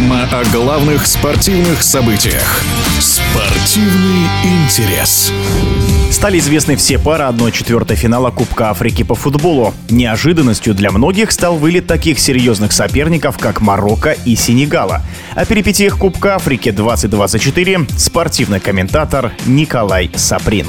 Программа о главных спортивных событиях. Спортивный интерес. Стали известны все пары 1-4 финала Кубка Африки по футболу. Неожиданностью для многих стал вылет таких серьезных соперников, как Марокко и Сенегала. О перипетиях Кубка Африки 2024 спортивный комментатор Николай Саприн.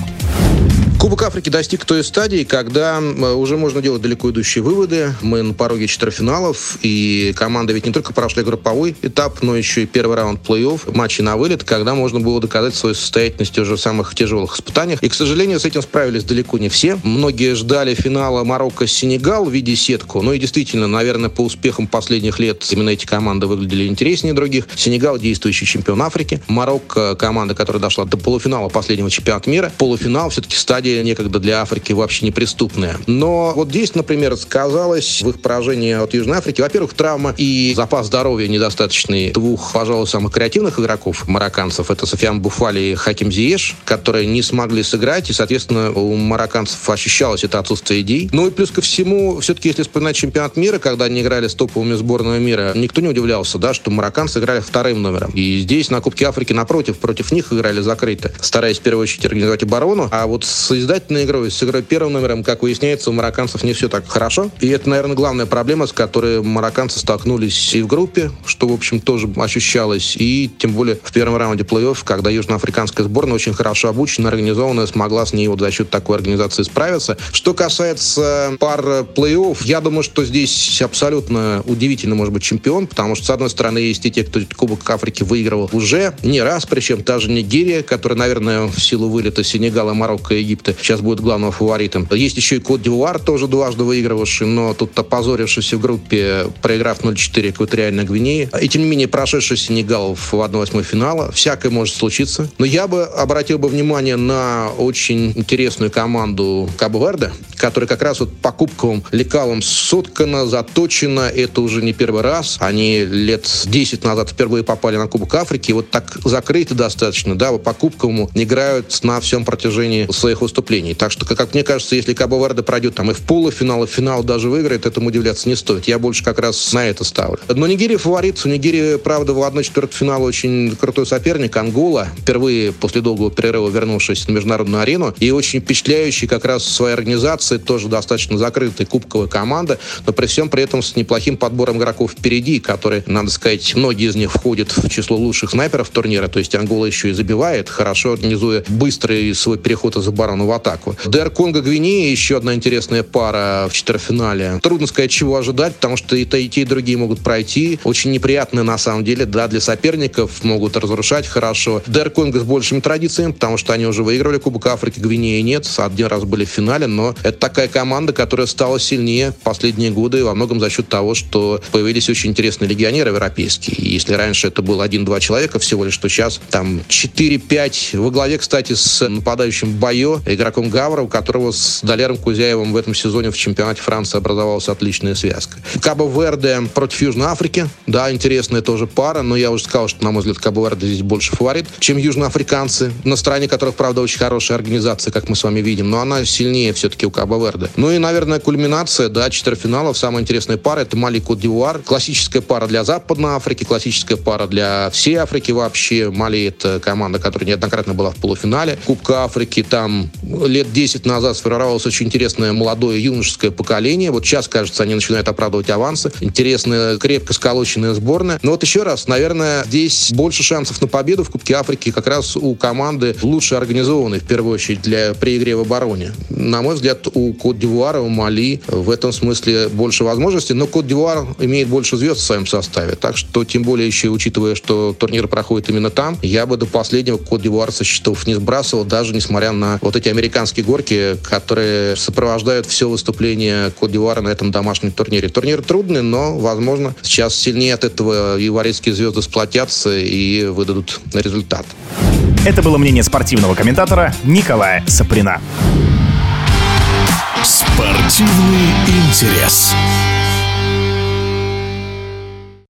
Кубок Африки достиг той стадии, когда уже можно делать далеко идущие выводы. Мы на пороге четвертьфиналов, и команда ведь не только прошла групповой этап, но еще и первый раунд плей-офф, матчи на вылет, когда можно было доказать свою состоятельность уже в самых тяжелых испытаниях. И, к сожалению, с этим справились далеко не все. Многие ждали финала Марокко-Сенегал в виде сетку. Ну и действительно, наверное, по успехам последних лет именно эти команды выглядели интереснее других. Сенегал – действующий чемпион Африки. Марокко – команда, которая дошла до полуфинала последнего чемпионата мира. Полуфинал все-таки стадия некогда для Африки вообще неприступная. Но вот здесь, например, сказалось в их поражении от Южной Африки, во-первых, травма и запас здоровья недостаточный двух, пожалуй, самых креативных игроков марокканцев. Это Софиан Буфали и Хаким Зиеш, которые не смогли сыграть, и, соответственно, у марокканцев ощущалось это отсутствие идей. Ну и плюс ко всему, все-таки, если вспоминать чемпионат мира, когда они играли с топовыми сборными мира, никто не удивлялся, да, что марокканцы играли вторым номером. И здесь на Кубке Африки, напротив, против них играли закрыто, стараясь в первую очередь организовать оборону. А вот с издательной игрой, с игрой первым номером, как выясняется, у марокканцев не все так хорошо. И это, наверное, главная проблема, с которой марокканцы столкнулись и в группе, что, в общем, тоже ощущалось, и тем более в первом раунде плей-офф, когда южноафриканская сборная очень хорошо обучена, организованная, смогла с ней вот за счет такой организации справиться. Что касается пар плей-офф, я думаю, что здесь абсолютно удивительно может быть чемпион, потому что, с одной стороны, есть и те, кто Кубок Африки выигрывал уже не раз, причем та же Нигерия, которая, наверное, в силу вылета Сенегала, Марокко и Египта сейчас будет главным фаворитом. Есть еще и Кот Дивуар, тоже дважды выигрывавший, но тут опозорившийся в группе, проиграв 0-4 экваториальной Гвинеи. И тем не менее, прошедший Сенегал в 1-8 финала. Всякое может случиться. Но я бы обратил бы внимание на очень интересную команду Кабо-Верде, которая как раз вот по кубковым лекалам соткана, заточена. Это уже не первый раз. Они лет 10 назад впервые попали на Кубок Африки. И вот так закрыты достаточно, да, по кубковому играют на всем протяжении своих выступлений. Так что, как мне кажется, если Кабо Верде пройдет там и в полуфинал, и в финал даже выиграет, этому удивляться не стоит. Я больше как раз на это ставлю. Но Нигерия фаворит. У Нигерии, правда, в 1-4 финала очень крутой соперник. Ангола, впервые после долгого перерыва вернувшись на международную арену. И очень впечатляющий как раз своей организации, тоже достаточно закрытая кубковая команда, но при всем при этом с неплохим подбором игроков впереди, которые, надо сказать, многие из них входят в число лучших снайперов турнира. То есть Ангола еще и забивает, хорошо организуя быстрый свой переход из обороны в атаку. ДР Конго Гвинея еще одна интересная пара в четвертьфинале. Трудно сказать, чего ожидать, потому что и те, и те, и другие могут пройти. Очень неприятные на самом деле, да, для соперников, могут разрушать хорошо. ДР Конго с большими традициями, потому что они уже выигрывали Кубок Африки, Гвинеи нет, один раз были в финале, но это такая команда, которая стала сильнее в последние годы во многом за счет того, что появились очень интересные легионеры европейские. И если раньше это было один-два человека всего лишь, то сейчас там 4-5 во главе, кстати, с нападающим Байо, игроком Гавра, у которого с Далером Кузяевым в этом сезоне в чемпионате Франции образовалась отличная связка. Кабо Верде против Южной Африки. Да, интересная тоже пара, но я уже сказал, что, на мой взгляд, Кабо Верде здесь больше фаворит, чем южноафриканцы, на стороне которых, правда, очень хорошая организация, как мы с вами видим, но она сильнее все-таки у Кабо Верде. Ну и, наверное, кульминация, да, четвертьфиналов, самая интересная пара, это Мали Кот Дивуар. Классическая пара для Западной Африки, классическая пара для всей Африки вообще. Мали — это команда, которая неоднократно была в полуфинале Кубка Африки. Там лет 10 назад сформировалось очень интересное молодое юношеское поколение. Вот сейчас, кажется, они начинают оправдывать авансы. Интересная, крепко сколоченная сборная. Но вот еще раз, наверное, здесь больше шансов на победу в Кубке Африки как раз у команды лучше организованной, в первую очередь, для при игре в обороне. На мой взгляд, у Кот-Дивуара, у Мали в этом смысле больше возможностей, но Кот-Дивуар имеет больше звезд в своем составе. Так что, тем более еще учитывая, что турнир проходит именно там, я бы до последнего Кот-Дивуар со счетов не сбрасывал, даже несмотря на вот эти американские горки, которые сопровождают все выступление Кодивара на этом домашнем турнире. Турнир трудный, но, возможно, сейчас сильнее от этого и варийские звезды сплотятся и выдадут результат. Это было мнение спортивного комментатора Николая Саприна. Спортивный интерес.